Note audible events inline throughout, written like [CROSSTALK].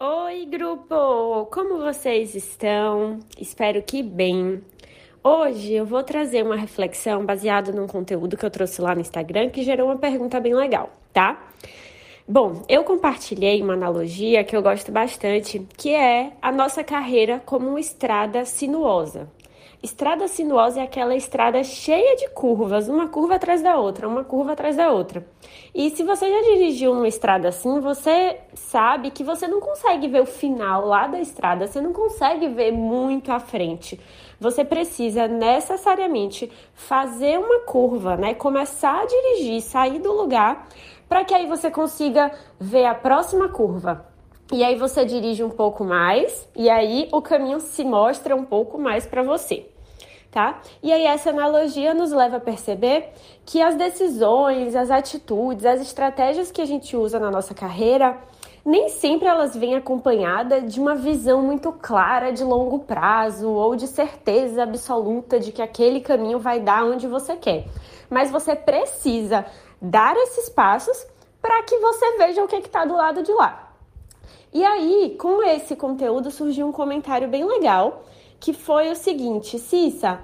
Oi, grupo! Como vocês estão? Espero que bem. Hoje eu vou trazer uma reflexão baseada num conteúdo que eu trouxe lá no Instagram que gerou uma pergunta bem legal, tá? Bom, eu compartilhei uma analogia que eu gosto bastante, que é a nossa carreira como uma estrada sinuosa. Estrada sinuosa é aquela estrada cheia de curvas, uma curva atrás da outra, uma curva atrás da outra. E se você já dirigiu uma estrada assim, você sabe que você não consegue ver o final lá da estrada, você não consegue ver muito à frente. Você precisa necessariamente fazer uma curva, né? Começar a dirigir, sair do lugar, para que aí você consiga ver a próxima curva. E aí você dirige um pouco mais e aí o caminho se mostra um pouco mais para você. Tá? E aí essa analogia nos leva a perceber que as decisões, as atitudes, as estratégias que a gente usa na nossa carreira, nem sempre elas vêm acompanhadas de uma visão muito clara de longo prazo ou de certeza absoluta de que aquele caminho vai dar onde você quer. Mas você precisa dar esses passos para que você veja o que está do lado de lá. E aí, com esse conteúdo, surgiu um comentário bem legal, que foi o seguinte: Cissa,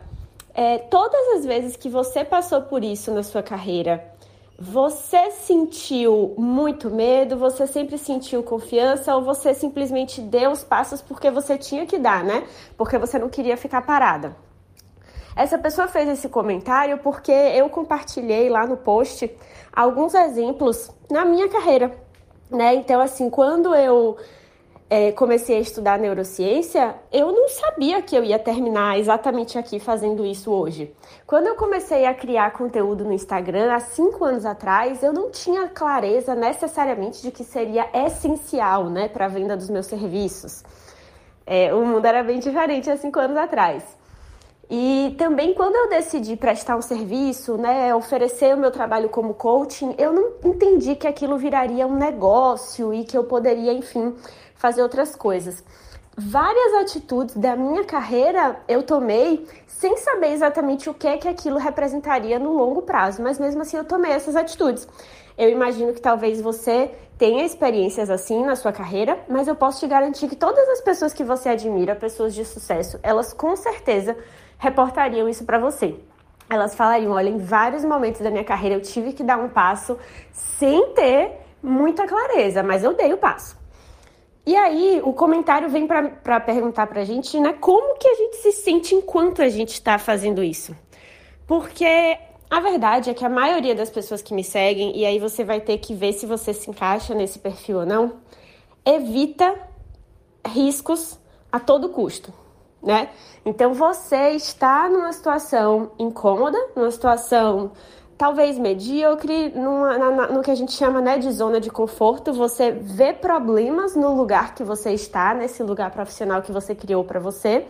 é, todas as vezes que você passou por isso na sua carreira, você sentiu muito medo? Você sempre sentiu confiança? Ou você simplesmente deu os passos porque você tinha que dar, né? Porque você não queria ficar parada? Essa pessoa fez esse comentário porque eu compartilhei lá no post alguns exemplos na minha carreira né? Então, assim, quando eu é, comecei a estudar neurociência, eu não sabia que eu ia terminar exatamente aqui fazendo isso hoje. Quando eu comecei a criar conteúdo no Instagram, há cinco anos atrás, eu não tinha clareza necessariamente de que seria essencial, né, para a venda dos meus serviços. É, o mundo era bem diferente há cinco anos atrás. E também quando eu decidi prestar um serviço, né, oferecer o meu trabalho como coaching, eu não entendi que aquilo viraria um negócio e que eu poderia, enfim, fazer outras coisas. Várias atitudes da minha carreira eu tomei sem saber exatamente o que é que aquilo representaria no longo prazo, mas mesmo assim eu tomei essas atitudes. Eu imagino que talvez você tenha experiências assim na sua carreira, mas eu posso te garantir que todas as pessoas que você admira, pessoas de sucesso, elas com certeza reportariam isso para você. Elas falariam: olha, em vários momentos da minha carreira eu tive que dar um passo sem ter muita clareza, mas eu dei o passo. E aí, o comentário vem para perguntar para a gente, né, como que a gente se sente enquanto a gente está fazendo isso? Porque a verdade é que a maioria das pessoas que me seguem, e aí você vai ter que ver se você se encaixa nesse perfil ou não, evita riscos a todo custo né? Então você está numa situação incômoda, numa situação talvez medíocre, numa, na, no que a gente chama né, de zona de conforto. Você vê problemas no lugar que você está, nesse lugar profissional que você criou para você,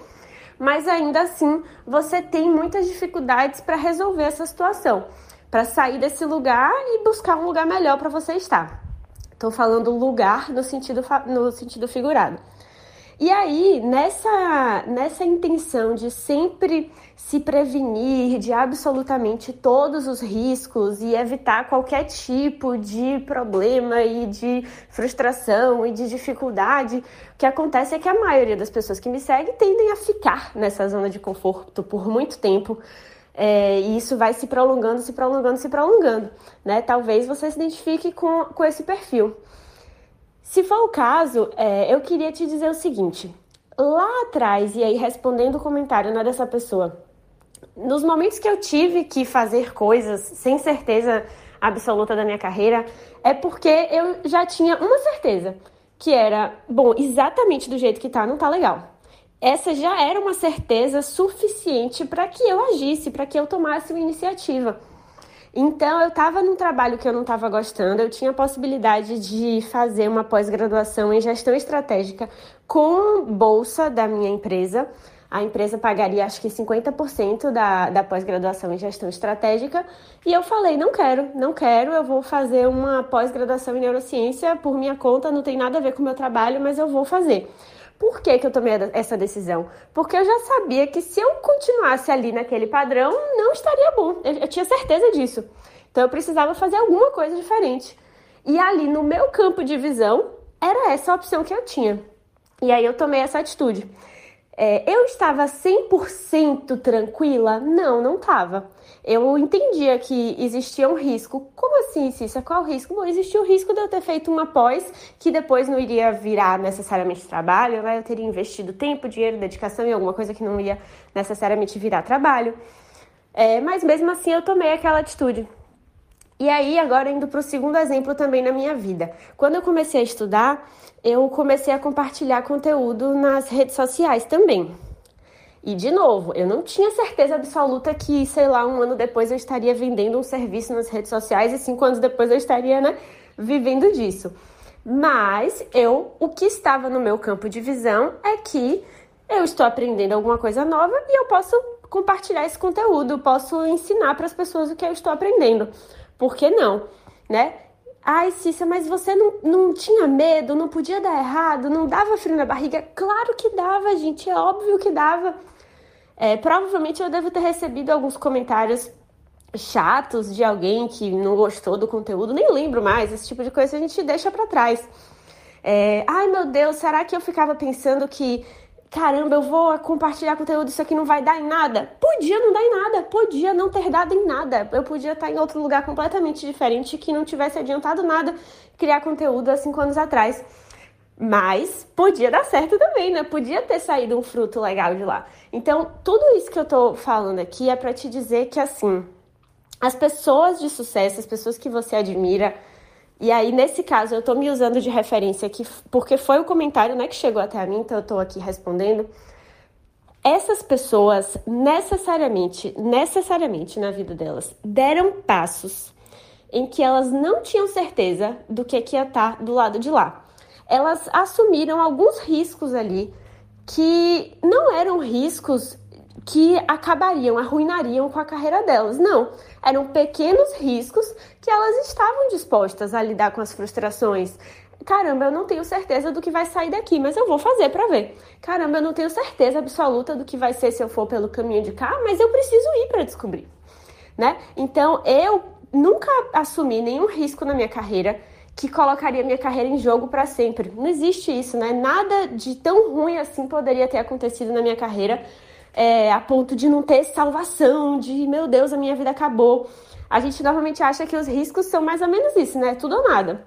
mas ainda assim você tem muitas dificuldades para resolver essa situação, para sair desse lugar e buscar um lugar melhor para você estar. Estou falando lugar no sentido, no sentido figurado. E aí, nessa, nessa intenção de sempre se prevenir de absolutamente todos os riscos e evitar qualquer tipo de problema e de frustração e de dificuldade, o que acontece é que a maioria das pessoas que me seguem tendem a ficar nessa zona de conforto por muito tempo. É, e isso vai se prolongando, se prolongando, se prolongando. Né? Talvez você se identifique com, com esse perfil. Se for o caso, é, eu queria te dizer o seguinte: lá atrás, e aí respondendo o comentário né, dessa pessoa, nos momentos que eu tive que fazer coisas sem certeza absoluta da minha carreira, é porque eu já tinha uma certeza, que era, bom, exatamente do jeito que tá, não tá legal. Essa já era uma certeza suficiente para que eu agisse, para que eu tomasse uma iniciativa. Então, eu estava num trabalho que eu não estava gostando, eu tinha a possibilidade de fazer uma pós-graduação em gestão estratégica com bolsa da minha empresa. A empresa pagaria acho que 50% da, da pós-graduação em gestão estratégica. E eu falei: não quero, não quero, eu vou fazer uma pós-graduação em neurociência por minha conta, não tem nada a ver com o meu trabalho, mas eu vou fazer. Por que, que eu tomei essa decisão? Porque eu já sabia que se eu continuasse ali naquele padrão, não estaria bom. Eu, eu tinha certeza disso. Então eu precisava fazer alguma coisa diferente. E ali no meu campo de visão era essa a opção que eu tinha. E aí eu tomei essa atitude. É, eu estava 100% tranquila? Não, não estava. Eu entendia que existia um risco. Como assim, Cissa? Qual o risco? Bom, existia o risco de eu ter feito uma pós que depois não iria virar necessariamente trabalho, né? Eu teria investido tempo, dinheiro, dedicação em alguma coisa que não ia necessariamente virar trabalho. É, mas mesmo assim eu tomei aquela atitude. E aí, agora indo para o segundo exemplo também na minha vida. Quando eu comecei a estudar, eu comecei a compartilhar conteúdo nas redes sociais também. E de novo, eu não tinha certeza absoluta que, sei lá, um ano depois eu estaria vendendo um serviço nas redes sociais e cinco anos depois eu estaria, né, vivendo disso. Mas eu, o que estava no meu campo de visão é que eu estou aprendendo alguma coisa nova e eu posso compartilhar esse conteúdo, posso ensinar para as pessoas o que eu estou aprendendo. Por que não, né? Ai, Cissa, mas você não, não tinha medo, não podia dar errado, não dava frio na barriga? Claro que dava, gente, é óbvio que dava. É, provavelmente eu devo ter recebido alguns comentários chatos de alguém que não gostou do conteúdo, nem lembro mais, esse tipo de coisa a gente deixa para trás. É, ai meu Deus, será que eu ficava pensando que caramba, eu vou compartilhar conteúdo, isso aqui não vai dar em nada. Podia não dar em nada, podia não ter dado em nada. Eu podia estar em outro lugar completamente diferente que não tivesse adiantado nada criar conteúdo há cinco anos atrás. Mas podia dar certo também, né? Podia ter saído um fruto legal de lá. Então, tudo isso que eu tô falando aqui é para te dizer que assim, as pessoas de sucesso, as pessoas que você admira, e aí, nesse caso, eu tô me usando de referência aqui, porque foi o comentário né, que chegou até mim, então eu tô aqui respondendo. Essas pessoas necessariamente, necessariamente na vida delas, deram passos em que elas não tinham certeza do que, que ia estar do lado de lá. Elas assumiram alguns riscos ali que não eram riscos que acabariam, arruinariam com a carreira delas. Não, eram pequenos riscos que elas estavam dispostas a lidar com as frustrações. Caramba, eu não tenho certeza do que vai sair daqui, mas eu vou fazer para ver. Caramba, eu não tenho certeza absoluta do que vai ser se eu for pelo caminho de cá, mas eu preciso ir para descobrir, né? Então, eu nunca assumi nenhum risco na minha carreira que colocaria minha carreira em jogo para sempre. Não existe isso, né? Nada de tão ruim assim poderia ter acontecido na minha carreira é, a ponto de não ter salvação, de meu Deus, a minha vida acabou. A gente normalmente acha que os riscos são mais ou menos isso, né? Tudo ou nada.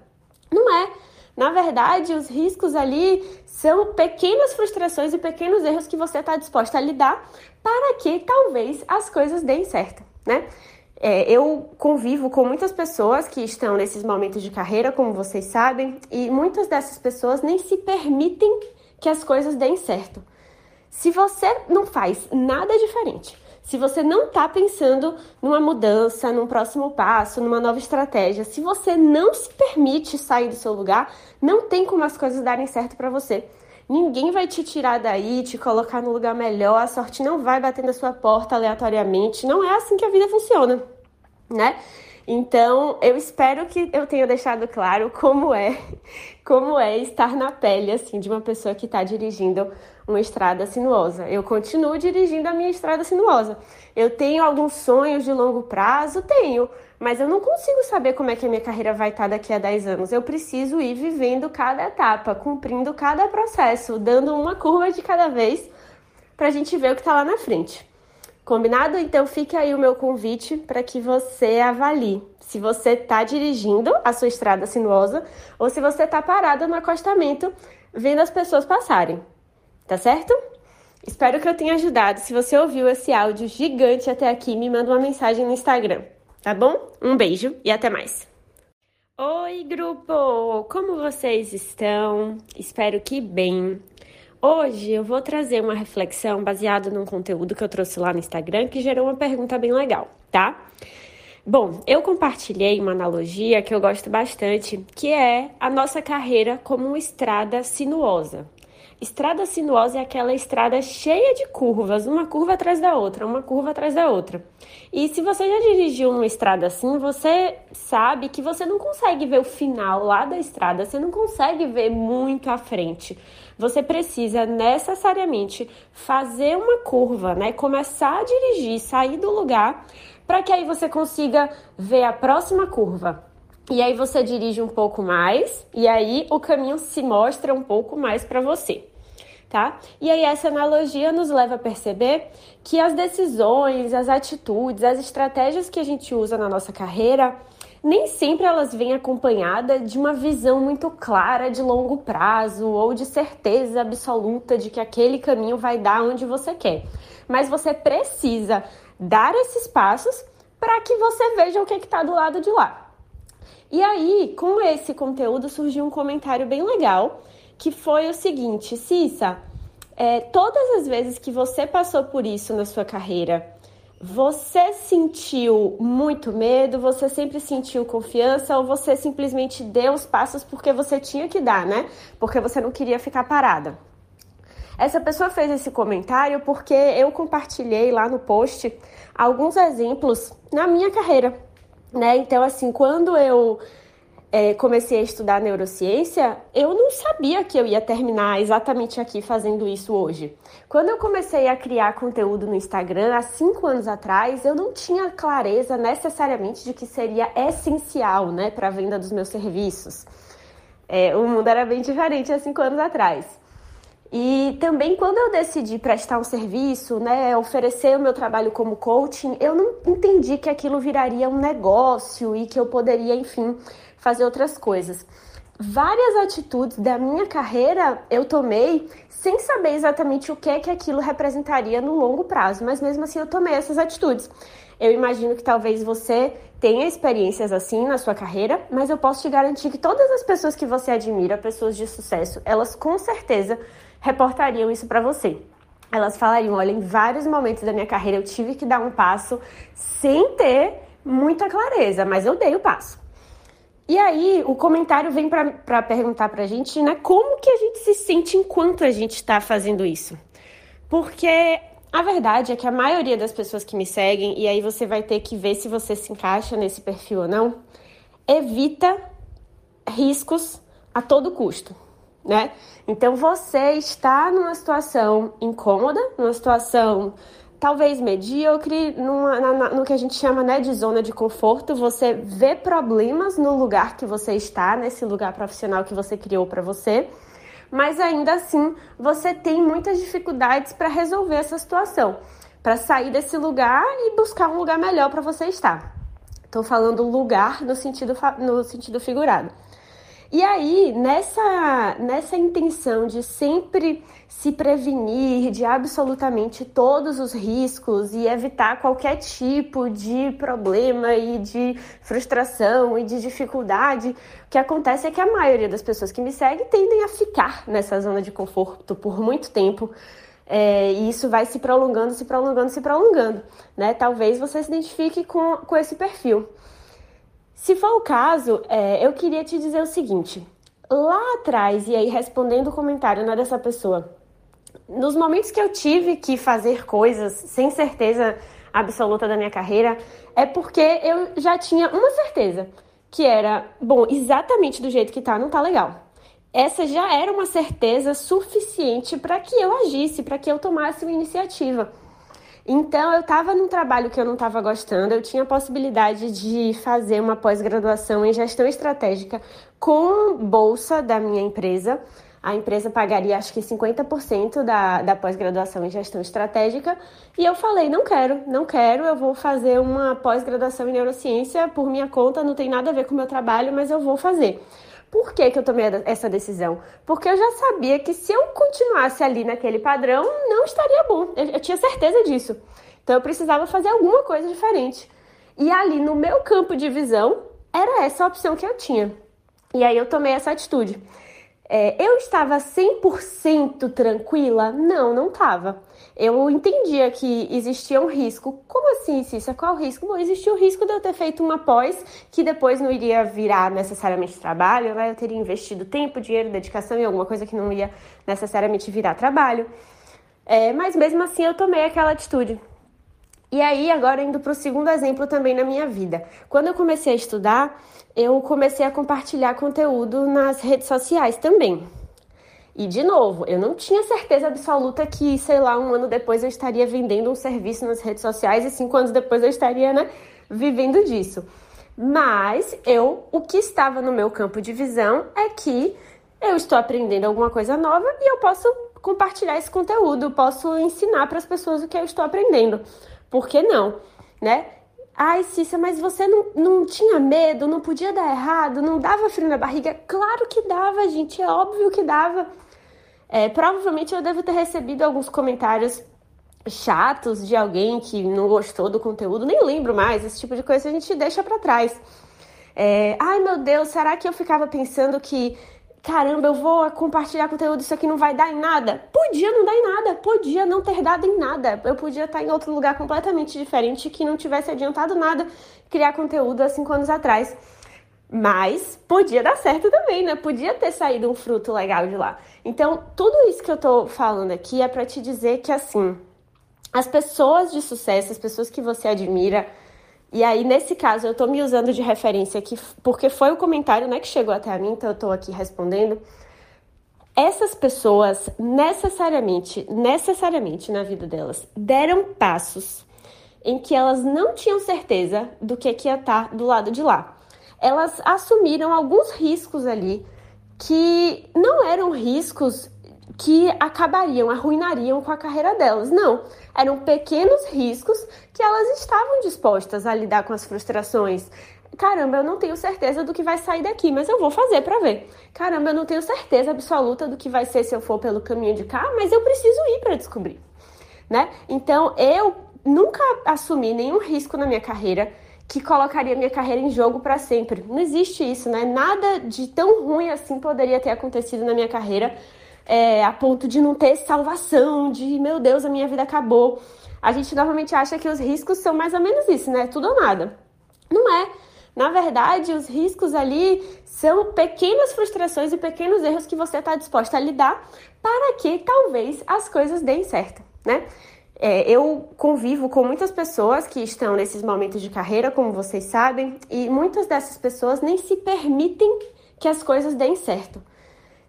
Não é. Na verdade, os riscos ali são pequenas frustrações e pequenos erros que você está disposta a lidar para que talvez as coisas deem certo, né? É, eu convivo com muitas pessoas que estão nesses momentos de carreira, como vocês sabem, e muitas dessas pessoas nem se permitem que as coisas deem certo. Se você não faz nada diferente, se você não está pensando numa mudança, num próximo passo, numa nova estratégia, se você não se permite sair do seu lugar, não tem como as coisas darem certo para você. Ninguém vai te tirar daí, te colocar no lugar melhor, a sorte não vai bater na sua porta aleatoriamente. Não é assim que a vida funciona, né? Então, eu espero que eu tenha deixado claro como é, [LAUGHS] como é estar na pele assim de uma pessoa que está dirigindo uma estrada sinuosa. Eu continuo dirigindo a minha estrada sinuosa. Eu tenho alguns sonhos de longo prazo, tenho, mas eu não consigo saber como é que a minha carreira vai estar daqui a 10 anos. Eu preciso ir vivendo cada etapa, cumprindo cada processo, dando uma curva de cada vez para a gente ver o que está lá na frente. Combinado? Então fica aí o meu convite para que você avalie se você está dirigindo a sua estrada sinuosa ou se você está parado no acostamento vendo as pessoas passarem. Tá certo? Espero que eu tenha ajudado. Se você ouviu esse áudio gigante até aqui, me manda uma mensagem no Instagram, tá bom? Um beijo e até mais. Oi, grupo! Como vocês estão? Espero que bem. Hoje eu vou trazer uma reflexão baseada num conteúdo que eu trouxe lá no Instagram que gerou uma pergunta bem legal, tá? Bom, eu compartilhei uma analogia que eu gosto bastante, que é a nossa carreira como uma estrada sinuosa. Estrada sinuosa é aquela estrada cheia de curvas, uma curva atrás da outra, uma curva atrás da outra. E se você já dirigiu uma estrada assim, você sabe que você não consegue ver o final lá da estrada, você não consegue ver muito à frente você precisa necessariamente fazer uma curva, né? Começar a dirigir, sair do lugar, para que aí você consiga ver a próxima curva. E aí você dirige um pouco mais, e aí o caminho se mostra um pouco mais para você. Tá? E aí essa analogia nos leva a perceber que as decisões, as atitudes, as estratégias que a gente usa na nossa carreira, nem sempre elas vêm acompanhadas de uma visão muito clara de longo prazo ou de certeza absoluta de que aquele caminho vai dar onde você quer. Mas você precisa dar esses passos para que você veja o que está do lado de lá. E aí, com esse conteúdo, surgiu um comentário bem legal que foi o seguinte: Cissa, é, todas as vezes que você passou por isso na sua carreira, você sentiu muito medo? Você sempre sentiu confiança? Ou você simplesmente deu os passos porque você tinha que dar, né? Porque você não queria ficar parada? Essa pessoa fez esse comentário porque eu compartilhei lá no post alguns exemplos na minha carreira, né? Então, assim, quando eu é, comecei a estudar neurociência, eu não sabia que eu ia terminar exatamente aqui fazendo isso hoje. Quando eu comecei a criar conteúdo no Instagram, há cinco anos atrás, eu não tinha clareza necessariamente de que seria essencial né, para a venda dos meus serviços. É, o mundo era bem diferente há cinco anos atrás. E também quando eu decidi prestar um serviço, né, oferecer o meu trabalho como coaching, eu não entendi que aquilo viraria um negócio e que eu poderia, enfim, fazer outras coisas. Várias atitudes da minha carreira eu tomei sem saber exatamente o que é que aquilo representaria no longo prazo, mas mesmo assim eu tomei essas atitudes. Eu imagino que talvez você tenha experiências assim na sua carreira, mas eu posso te garantir que todas as pessoas que você admira, pessoas de sucesso, elas com certeza reportariam isso para você. Elas falariam: olha, em vários momentos da minha carreira eu tive que dar um passo sem ter muita clareza, mas eu dei o passo. E aí, o comentário vem para perguntar para a gente, né, como que a gente se sente enquanto a gente está fazendo isso? Porque a verdade é que a maioria das pessoas que me seguem, e aí você vai ter que ver se você se encaixa nesse perfil ou não, evita riscos a todo custo, né? Então você está numa situação incômoda, numa situação talvez medíocre, numa, na, no que a gente chama né, de zona de conforto. Você vê problemas no lugar que você está, nesse lugar profissional que você criou para você, mas ainda assim você tem muitas dificuldades para resolver essa situação, para sair desse lugar e buscar um lugar melhor para você estar. Estou falando lugar no sentido, no sentido figurado. E aí, nessa, nessa intenção de sempre se prevenir de absolutamente todos os riscos e evitar qualquer tipo de problema e de frustração e de dificuldade, o que acontece é que a maioria das pessoas que me seguem tendem a ficar nessa zona de conforto por muito tempo. É, e isso vai se prolongando, se prolongando, se prolongando. Né? Talvez você se identifique com, com esse perfil. Se for o caso, é, eu queria te dizer o seguinte: lá atrás, e aí respondendo o comentário né, dessa pessoa, nos momentos que eu tive que fazer coisas sem certeza absoluta da minha carreira, é porque eu já tinha uma certeza, que era, bom, exatamente do jeito que tá, não tá legal. Essa já era uma certeza suficiente para que eu agisse, para que eu tomasse uma iniciativa. Então, eu estava num trabalho que eu não estava gostando, eu tinha a possibilidade de fazer uma pós-graduação em gestão estratégica com bolsa da minha empresa. A empresa pagaria acho que 50% da, da pós-graduação em gestão estratégica. E eu falei: não quero, não quero, eu vou fazer uma pós-graduação em neurociência por minha conta, não tem nada a ver com o meu trabalho, mas eu vou fazer. Por que, que eu tomei essa decisão? Porque eu já sabia que se eu continuasse ali naquele padrão, não estaria bom. Eu, eu tinha certeza disso. Então eu precisava fazer alguma coisa diferente. E ali no meu campo de visão, era essa a opção que eu tinha. E aí eu tomei essa atitude. É, eu estava 100% tranquila? Não, não estava. Eu entendia que existia um risco. Como assim, Cissa? Qual o risco? Bom, existia o risco de eu ter feito uma pós que depois não iria virar necessariamente trabalho, né? Eu teria investido tempo, dinheiro, dedicação em alguma coisa que não ia necessariamente virar trabalho. É, mas mesmo assim eu tomei aquela atitude. E aí, agora indo para o segundo exemplo também na minha vida. Quando eu comecei a estudar, eu comecei a compartilhar conteúdo nas redes sociais também. E de novo, eu não tinha certeza absoluta que, sei lá, um ano depois eu estaria vendendo um serviço nas redes sociais e cinco anos depois eu estaria, né, vivendo disso. Mas eu, o que estava no meu campo de visão é que eu estou aprendendo alguma coisa nova e eu posso compartilhar esse conteúdo, posso ensinar para as pessoas o que eu estou aprendendo. Por que não, né? Ai, Cissa, mas você não, não tinha medo, não podia dar errado, não dava frio na barriga? Claro que dava, gente, é óbvio que dava. É, provavelmente eu devo ter recebido alguns comentários chatos de alguém que não gostou do conteúdo, nem lembro mais, esse tipo de coisa a gente deixa para trás. É, ai meu Deus, será que eu ficava pensando que caramba, eu vou compartilhar conteúdo, isso aqui não vai dar em nada. Podia não dar em nada, podia não ter dado em nada. Eu podia estar em outro lugar completamente diferente que não tivesse adiantado nada criar conteúdo há cinco anos atrás. Mas podia dar certo também, né? Podia ter saído um fruto legal de lá. Então, tudo isso que eu tô falando aqui é para te dizer que assim, as pessoas de sucesso, as pessoas que você admira, e aí, nesse caso, eu tô me usando de referência aqui, porque foi o comentário né, que chegou até mim, então eu tô aqui respondendo. Essas pessoas necessariamente, necessariamente na vida delas, deram passos em que elas não tinham certeza do que, que ia estar do lado de lá. Elas assumiram alguns riscos ali que não eram riscos que acabariam, arruinariam com a carreira delas. Não, eram pequenos riscos que elas estavam dispostas a lidar com as frustrações. Caramba, eu não tenho certeza do que vai sair daqui, mas eu vou fazer para ver. Caramba, eu não tenho certeza absoluta do que vai ser se eu for pelo caminho de cá, mas eu preciso ir para descobrir, né? Então, eu nunca assumi nenhum risco na minha carreira que colocaria minha carreira em jogo para sempre. Não existe isso, né? Nada de tão ruim assim poderia ter acontecido na minha carreira é, a ponto de não ter salvação, de meu Deus, a minha vida acabou. A gente normalmente acha que os riscos são mais ou menos isso, né? Tudo ou nada. Não é. Na verdade, os riscos ali são pequenas frustrações e pequenos erros que você está disposta a lidar para que talvez as coisas deem certo, né? É, eu convivo com muitas pessoas que estão nesses momentos de carreira, como vocês sabem, e muitas dessas pessoas nem se permitem que as coisas deem certo.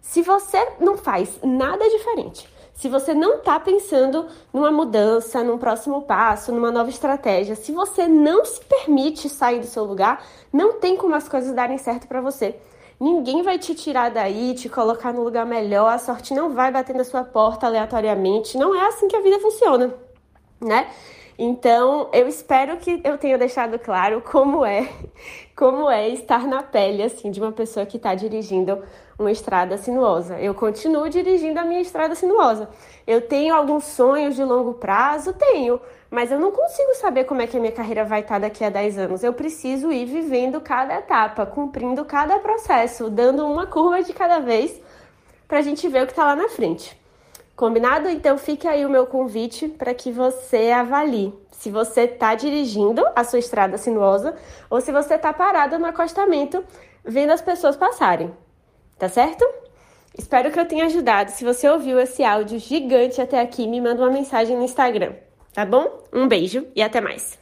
Se você não faz nada diferente, se você não está pensando numa mudança, num próximo passo, numa nova estratégia, se você não se permite sair do seu lugar, não tem como as coisas darem certo para você. Ninguém vai te tirar daí, te colocar no lugar melhor, a sorte não vai bater na sua porta aleatoriamente. Não é assim que a vida funciona, né? Então, eu espero que eu tenha deixado claro como é, [LAUGHS] como é estar na pele assim de uma pessoa que está dirigindo uma estrada sinuosa. Eu continuo dirigindo a minha estrada sinuosa. Eu tenho alguns sonhos de longo prazo, tenho, mas eu não consigo saber como é que a minha carreira vai estar daqui a 10 anos. Eu preciso ir vivendo cada etapa, cumprindo cada processo, dando uma curva de cada vez para a gente ver o que está lá na frente. Combinado? Então fica aí o meu convite para que você avalie se você está dirigindo a sua estrada sinuosa ou se você está parado no acostamento vendo as pessoas passarem. Tá certo? Espero que eu tenha ajudado. Se você ouviu esse áudio gigante até aqui, me manda uma mensagem no Instagram, tá bom? Um beijo e até mais.